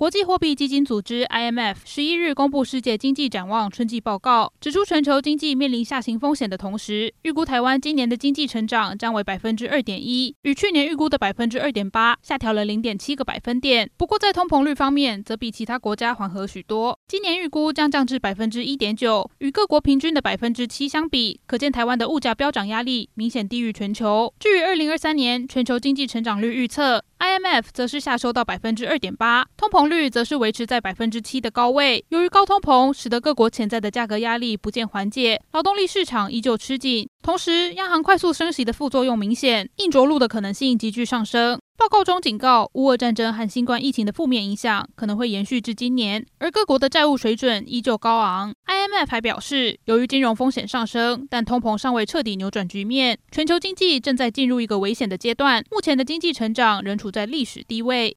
国际货币基金组织 （IMF） 十一日公布世界经济展望春季报告，指出全球经济面临下行风险的同时，预估台湾今年的经济成长将为百分之二点一，与去年预估的百分之二点八下调了零点七个百分点。不过，在通膨率方面，则比其他国家缓和许多，今年预估将降至百分之一点九，与各国平均的百分之七相比，可见台湾的物价飙涨压力明显低于全球。至于二零二三年全球经济成长率预测，IMF 则是下修到百分之二点八，通膨率则是维持在百分之七的高位。由于高通膨使得各国潜在的价格压力不见缓解，劳动力市场依旧吃紧，同时央行快速升息的副作用明显，硬着陆的可能性急剧上升。报告中警告，乌俄战争和新冠疫情的负面影响可能会延续至今年，而各国的债务水准依旧高昂。IMF 还表示，由于金融风险上升，但通膨尚未彻底扭转局面，全球经济正在进入一个危险的阶段。目前的经济成长仍处在历史低位。